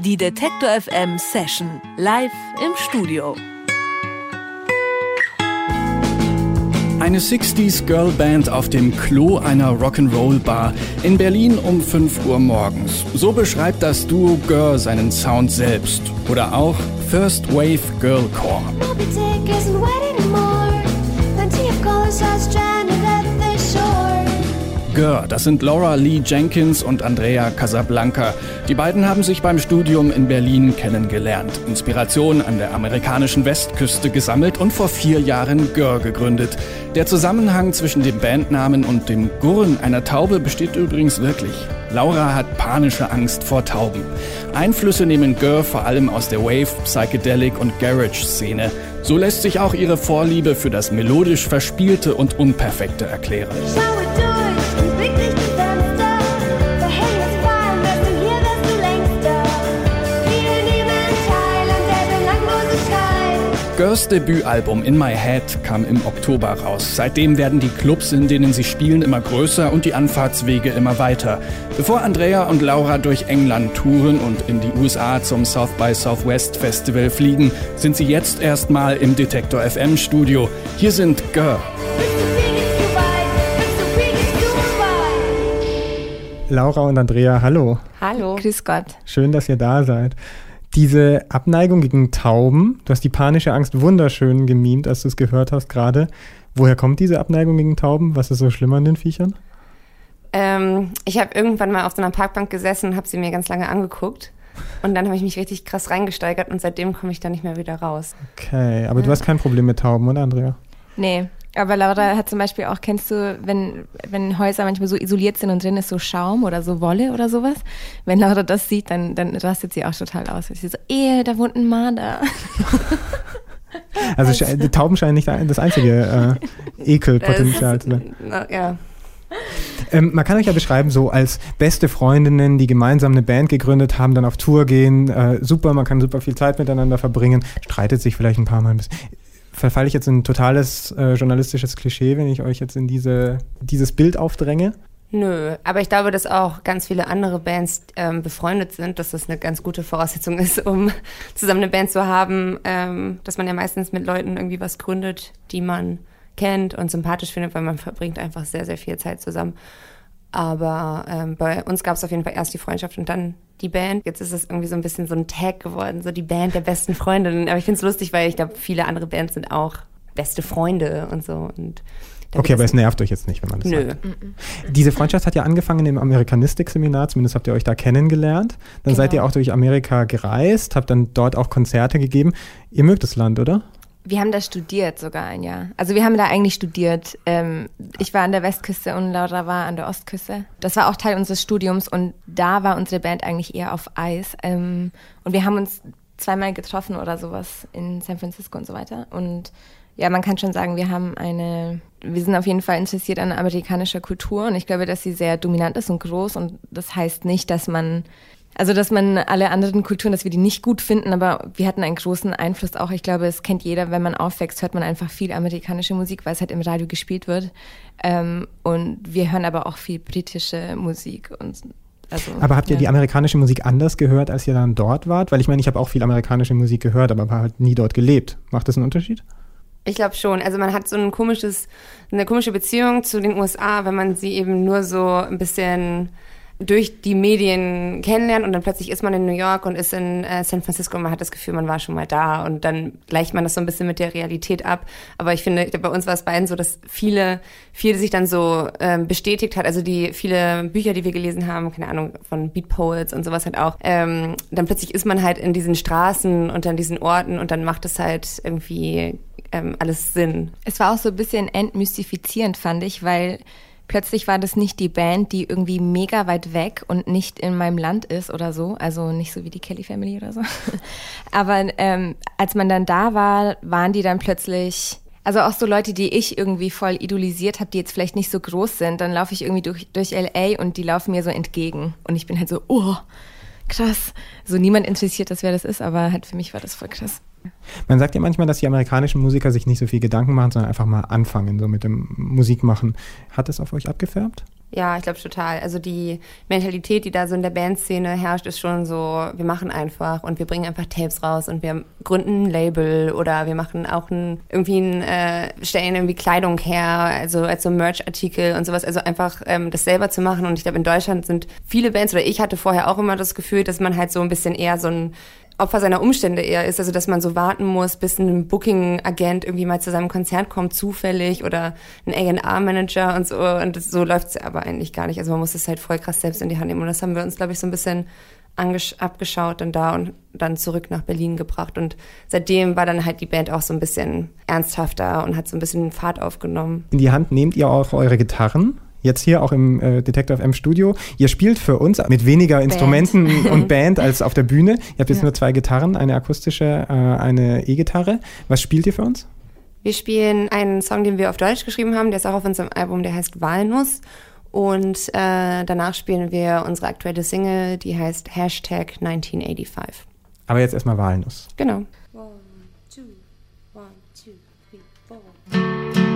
Die Detektor FM Session live im Studio. Eine 60s Girl Band auf dem Klo einer Rock'n'Roll Bar in Berlin um 5 Uhr morgens. So beschreibt das Duo Girl seinen Sound selbst. Oder auch First Wave Girlcore. Gör, das sind Laura Lee Jenkins und Andrea Casablanca. Die beiden haben sich beim Studium in Berlin kennengelernt, Inspiration an der amerikanischen Westküste gesammelt und vor vier Jahren Gör gegründet. Der Zusammenhang zwischen dem Bandnamen und dem Gurren einer Taube besteht übrigens wirklich. Laura hat panische Angst vor Tauben. Einflüsse nehmen Gör vor allem aus der Wave, Psychedelic und Garage-Szene. So lässt sich auch ihre Vorliebe für das melodisch Verspielte und Unperfekte erklären. Girls Debütalbum In My Head kam im Oktober raus. Seitdem werden die Clubs, in denen sie spielen, immer größer und die Anfahrtswege immer weiter. Bevor Andrea und Laura durch England touren und in die USA zum South by Southwest Festival fliegen, sind sie jetzt erstmal im Detektor FM Studio. Hier sind Girl. Laura und Andrea, hallo. Hallo. Grüß Gott. Schön, dass ihr da seid. Diese Abneigung gegen Tauben, du hast die panische Angst wunderschön gemimt, als du es gehört hast gerade. Woher kommt diese Abneigung gegen Tauben? Was ist so schlimm an den Viechern? Ähm, ich habe irgendwann mal auf so einer Parkbank gesessen und habe sie mir ganz lange angeguckt. Und dann habe ich mich richtig krass reingesteigert und seitdem komme ich da nicht mehr wieder raus. Okay, aber du hast kein Problem mit Tauben, oder Andrea? Nee, aber Laura hat zum Beispiel auch, kennst du, wenn, wenn Häuser manchmal so isoliert sind und drin ist so Schaum oder so Wolle oder sowas? Wenn Laura das sieht, dann, dann rastet sie auch total aus. Sie so, eh, da wohnt ein Marder. Also die Tauben scheinen nicht das einzige äh, Ekelpotenzial zu sein. Ja. Ähm, man kann euch ja beschreiben, so als beste Freundinnen, die gemeinsam eine Band gegründet haben, dann auf Tour gehen. Äh, super, man kann super viel Zeit miteinander verbringen, streitet sich vielleicht ein paar Mal ein bisschen. Verfalle ich jetzt in ein totales äh, journalistisches Klischee, wenn ich euch jetzt in diese, dieses Bild aufdränge? Nö, aber ich glaube, dass auch ganz viele andere Bands ähm, befreundet sind, dass das eine ganz gute Voraussetzung ist, um zusammen eine Band zu haben, ähm, dass man ja meistens mit Leuten irgendwie was gründet, die man kennt und sympathisch findet, weil man verbringt einfach sehr, sehr viel Zeit zusammen. Aber ähm, bei uns gab es auf jeden Fall erst die Freundschaft und dann die Band. Jetzt ist es irgendwie so ein bisschen so ein Tag geworden, so die Band der besten Freundinnen. Aber ich finde es lustig, weil ich glaube, viele andere Bands sind auch beste Freunde und so. Und Okay, aber es nervt euch jetzt nicht, wenn man das Nö. sagt. Diese Freundschaft hat ja angefangen im Amerikanistik-Seminar, zumindest habt ihr euch da kennengelernt. Dann seid ihr Genau. auch durch Amerika gereist, habt dann dort auch Konzerte gegeben. Ihr mögt das Land, oder? Wir haben da studiert sogar ein Jahr. Also wir haben da eigentlich studiert. Ähm, ich war an der Westküste und Laura war an der Ostküste. Das war auch Teil unseres Studiums und da war unsere Band eigentlich eher auf Eis. Ähm, und wir haben uns zweimal getroffen oder sowas in San Francisco und so weiter. Und ja, man kann schon sagen, wir haben eine, wir sind auf jeden Fall interessiert an amerikanischer Kultur und ich glaube, dass sie sehr dominant ist und groß und das heißt nicht, dass man also, dass man alle anderen Kulturen, dass wir die nicht gut finden, aber wir hatten einen großen Einfluss auch. Ich glaube, es kennt jeder, wenn man aufwächst, hört man einfach viel amerikanische Musik, weil es halt im Radio gespielt wird. Ähm, und wir hören aber auch viel britische Musik. Und also, Aber habt ihr ja. die amerikanische Musik anders gehört, als ihr dann dort wart? Weil ich meine, ich habe auch viel amerikanische Musik gehört, aber habe halt nie dort gelebt. Macht das einen Unterschied? Ich glaube schon. Also man hat so ein komisches, eine komische Beziehung zu den USA, wenn man sie eben nur so ein bisschen durch die Medien kennenlernt und dann plötzlich ist man in New York und ist in äh, San Francisco und man hat das Gefühl, man war schon mal da und dann gleicht man das so ein bisschen mit der Realität ab. Aber ich finde, bei uns war es beiden so, dass viele, viel sich dann so ähm, bestätigt hat. Also die viele Bücher, die wir gelesen haben, keine Ahnung, von Beat Poets und sowas halt auch. Ähm, dann plötzlich ist man halt in diesen Straßen und an diesen Orten und dann macht es halt irgendwie ähm, alles Sinn. Es war auch so ein bisschen entmystifizierend, fand ich, weil plötzlich war das nicht die Band, die irgendwie mega weit weg und nicht in meinem Land ist oder so. Also nicht so wie die Kelly Family oder so. Aber ähm, als man dann da war, waren die dann plötzlich. Also auch so Leute, die ich irgendwie voll idolisiert habe, die jetzt vielleicht nicht so groß sind, dann laufe ich irgendwie durch, durch LA und die laufen mir so entgegen. Und ich bin halt so, oh, krass. So niemand interessiert das, wer das ist, aber halt für mich war das voll krass. Man sagt ja manchmal, dass die amerikanischen Musiker sich nicht so viel Gedanken machen, sondern einfach mal anfangen, so mit dem Musikmachen. Hat das auf euch abgefärbt? Ja, ich glaube total. Also die Mentalität, die da so in der Bandszene herrscht, ist schon so, wir machen einfach und wir bringen einfach Tapes raus und wir gründen ein Label oder wir machen auch ein, irgendwie ein, äh, stellen irgendwie Kleidung her, also als so Merch-Artikel und sowas. Also einfach ähm, das selber zu machen. Und ich glaube, in Deutschland sind viele Bands, oder ich hatte vorher auch immer das Gefühl, dass man halt so ein bisschen eher so ein Opfer seiner Umstände eher ist, also dass man so warten muss, bis ein Booking-Agent irgendwie mal zu seinem Konzert kommt, zufällig oder ein A&R-Manager und so. Und das, so läuft's aber eigentlich gar nicht. Also man muss es halt voll krass selbst in die Hand nehmen. Und das haben wir uns, glaube ich, so ein bisschen abgeschaut und da und dann zurück nach Berlin gebracht. Und seitdem war dann halt die Band auch so ein bisschen ernsthafter und hat so ein bisschen Fahrt aufgenommen. In die Hand nehmt ihr auch eure Gitarren. Jetzt hier auch im äh, Detector FM Studio. Ihr spielt für uns mit weniger Instrumenten und Band als auf der Bühne. Ihr habt jetzt Ja. nur zwei Gitarren, eine akustische, äh, eine E-Gitarre. Was spielt ihr für uns? Wir spielen einen Song, den wir auf Deutsch geschrieben haben, der ist auch auf unserem Album, der heißt Walnuss. Und äh, danach spielen wir unsere aktuelle Single, die heißt Hashtag 1985. Aber jetzt erstmal Walnuss. Genau. Ich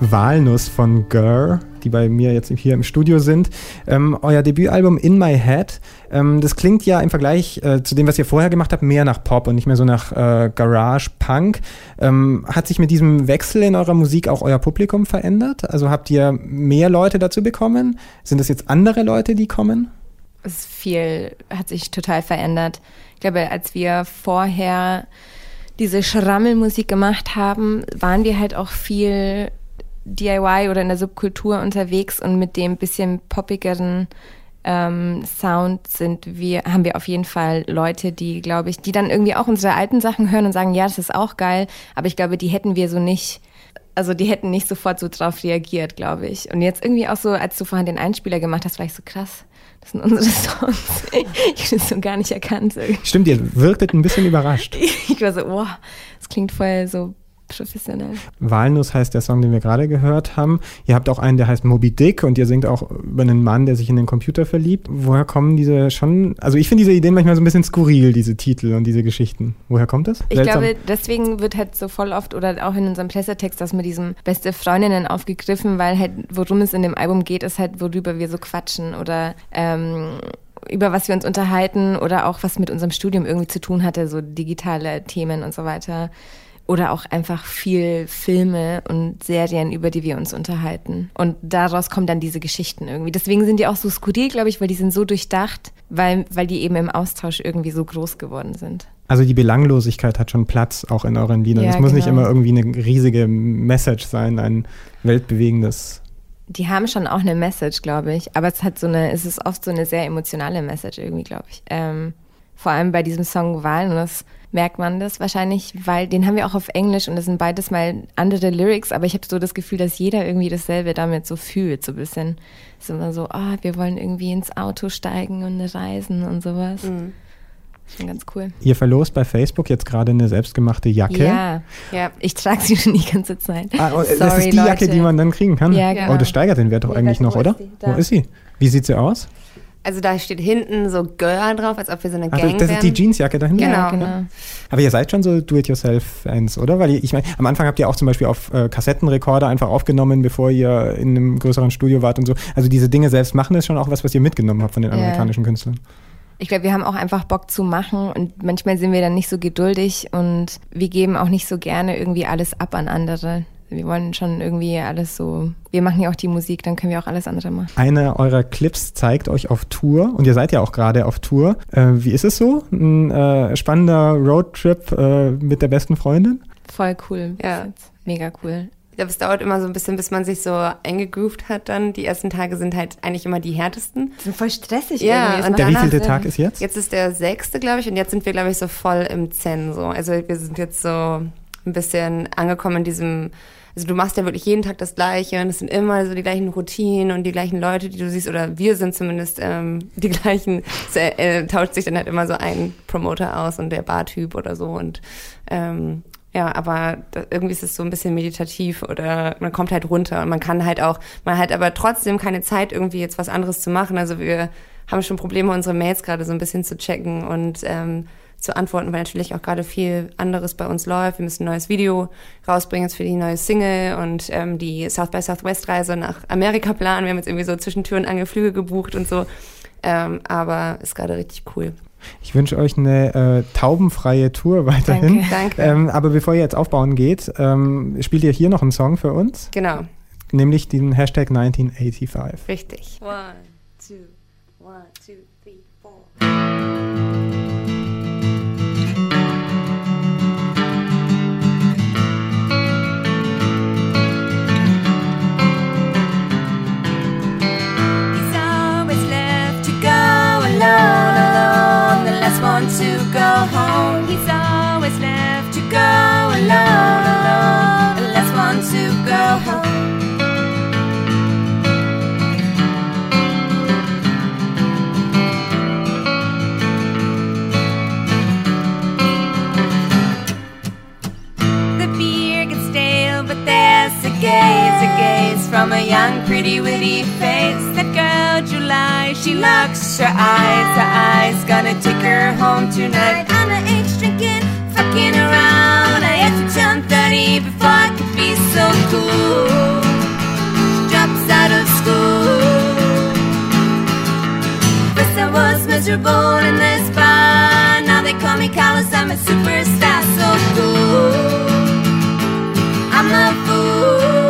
Walnuss von Gurr, die bei mir jetzt hier im Studio sind. Ähm, euer Debütalbum In My Head, ähm, das klingt ja im Vergleich äh, zu dem, was ihr vorher gemacht habt, mehr nach Pop und nicht mehr so nach äh, Garage Punk. Ähm, hat sich mit diesem Wechsel in eurer Musik auch euer Publikum verändert? Also habt ihr mehr Leute dazu bekommen? Sind das jetzt andere Leute, die kommen? Es viel, hat sich total verändert. Ich glaube, als wir vorher diese Schrammelmusik gemacht haben, waren wir halt auch viel DIY oder in der Subkultur unterwegs und mit dem bisschen poppigeren ähm, Sound sind wir, haben wir auf jeden Fall Leute, die, glaube ich, die dann irgendwie auch unsere alten Sachen hören und sagen, ja, das ist auch geil, aber ich glaube, die hätten wir so nicht, also die hätten nicht sofort so drauf reagiert, glaube ich. Und jetzt irgendwie auch so, als du vorhin den Einspieler gemacht hast, war ich so krass. Das sind unsere Songs. Ich habe das so gar nicht erkannt. Stimmt, ihr wirktet ein bisschen überrascht. Ich war so, wow, das klingt voll so professionell. Walnuss heißt der Song, den wir gerade gehört haben. Ihr habt auch einen, der heißt Moby Dick und ihr singt auch über einen Mann, der sich in den Computer verliebt. Woher kommen diese schon, also ich finde diese Ideen manchmal so ein bisschen skurril, diese Titel und diese Geschichten. Woher kommt das? Ich glaube, deswegen wird halt so voll oft oder auch in unserem Pressetext das mit diesem beste Freundinnen aufgegriffen, weil halt, worum es in dem Album geht, ist halt, worüber wir so quatschen oder ähm, über was wir uns unterhalten oder auch was mit unserem Studium irgendwie zu tun hatte, so digitale Themen und so weiter. Oder auch einfach viel Filme und Serien, über die wir uns unterhalten. Und daraus kommen dann diese Geschichten irgendwie. Deswegen sind die auch so skurril, glaube ich, weil die sind so durchdacht, weil, weil die eben im Austausch irgendwie so groß geworden sind. Also die Belanglosigkeit hat schon Platz auch in euren Liedern. Ja, es muss nicht genau. immer irgendwie eine riesige Message sein, ein weltbewegendes. Die haben schon auch eine Message, glaube ich. Aber es hat so eine, es ist oft so eine sehr emotionale Message irgendwie, glaube ich. Ähm, vor allem bei diesem Song das merkt man das wahrscheinlich, weil den haben wir auch auf Englisch und das sind beides mal andere Lyrics, aber ich habe so das Gefühl, dass jeder irgendwie dasselbe damit so fühlt, so ein bisschen. Es ist immer so, ah, wir wollen irgendwie ins Auto steigen und reisen und sowas. Schon ganz cool. Ihr verlost bei Facebook jetzt gerade eine selbstgemachte Jacke. Ja, Ja. ich trage sie schon die ganze Zeit. Ah, oh, das Sorry, ist die Jacke, Leute. die man dann kriegen kann. Ja, genau. Oh, das steigert den Wert doch eigentlich noch, oder? Wo ist sie? Wie sieht sie aus? Also da steht hinten so Girl drauf, als ob wir so eine Ach, Gang das ist die. Jeansjacke da hinten? Genau. genau. Aber ihr seid schon so Do-it-yourself-Fans, oder? Weil ihr- ich meine, am Anfang habt ihr auch zum Beispiel auf äh, Kassettenrekorder einfach aufgenommen, bevor ihr in einem größeren Studio wart und so. Also diese Dinge selbst machen ist schon auch was, was ihr mitgenommen habt von den Ja. amerikanischen Künstlern. Ich glaube, wir haben auch einfach Bock zu machen und manchmal sind wir dann nicht so geduldig und wir geben auch nicht so gerne irgendwie alles ab an andere. Wir wollen schon irgendwie alles so, wir machen ja auch die Musik, dann können wir auch alles andere machen. Einer eurer Clips zeigt euch auf Tour und ihr seid ja auch gerade auf Tour. Äh, wie ist es so? Ein äh, spannender Roadtrip äh, mit der besten Freundin? Voll cool. Ja. jetzt. Mega cool. Ich glaube, es dauert immer so ein bisschen, bis man sich so eingegroovt hat dann. Die ersten Tage sind halt eigentlich immer die härtesten. Ist voll stressig Ja, irgendwie. Und Der wievielte. Tag ist jetzt? Jetzt ist der sechste, glaube ich, und jetzt sind wir, glaube ich, so voll im Zen. So. Also wir sind jetzt so ein bisschen angekommen in diesem, also du machst ja wirklich jeden Tag das Gleiche und es sind immer so die gleichen Routinen und die gleichen Leute, die du siehst, oder wir sind zumindest ähm, die gleichen. Es äh, äh, tauscht sich dann halt immer so ein Promoter aus und der Bartyp oder so und ähm, ja, aber irgendwie ist es so ein bisschen meditativ oder man kommt halt runter und man kann halt auch, man hat aber trotzdem keine Zeit, irgendwie jetzt was anderes zu machen. Also wir haben schon Probleme, unsere Mails gerade so ein bisschen zu checken und ähm, zu antworten, weil natürlich auch gerade viel anderes bei uns läuft. Wir müssen ein neues Video rausbringen jetzt für die neue Single und ähm, die South by Southwest Reise nach Amerika planen. Wir haben jetzt irgendwie so zwischen Tür und Angel Flüge gebucht und so. Ähm, aber ist gerade richtig cool. Ich wünsche euch eine äh, taubenfreie Tour weiterhin. Danke. Danke. Ähm, aber bevor ihr jetzt aufbauen geht, ähm, spielt ihr hier noch einen Song für uns, Genau, nämlich den Hashtag 1985. richtig. One, two, one, two, three, four. Her eyes, her eyes gonna take her home tonight. On the H drinking, fucking around. I had to turn 30 before I could be so cool. She drops out of school. First I was miserable in this bar. Now they call me callous. I'm a superstar, so cool. I'm a fool.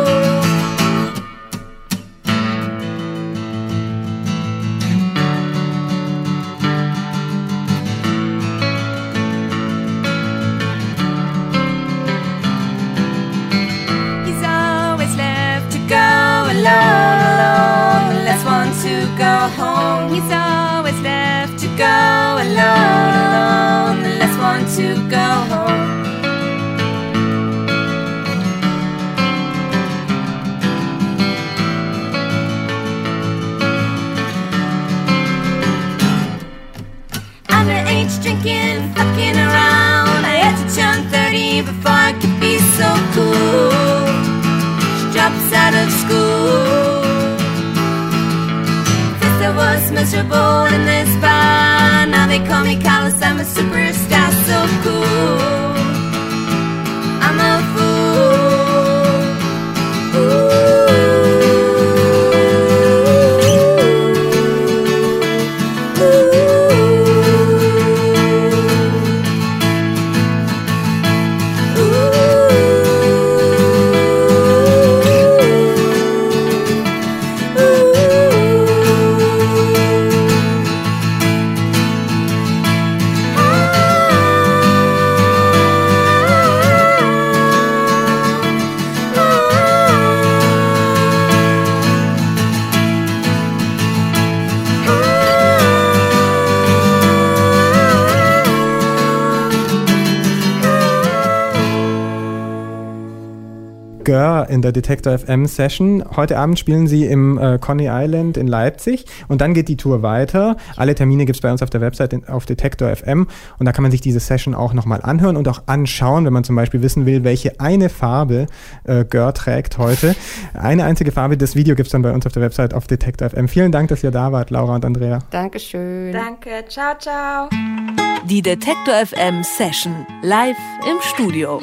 Miserable in this bar. Now they call me callous. I'm a superstar, so cool. In der Detector FM Session. Heute Abend spielen sie im äh, Coney Island in Leipzig und dann geht die Tour weiter. Alle Termine gibt es bei uns auf der Website in, auf Detector FM und da kann man sich diese Session auch nochmal anhören und auch anschauen, wenn man zum Beispiel wissen will, welche eine Farbe äh, Gör trägt heute. Eine einzige Farbe, das Video gibt es dann bei uns auf der Website auf Detector FM. Vielen Dank, dass ihr da wart, Laura und Andrea. Dankeschön. Danke, ciao, ciao. Die Detektor FM Session live im Studio.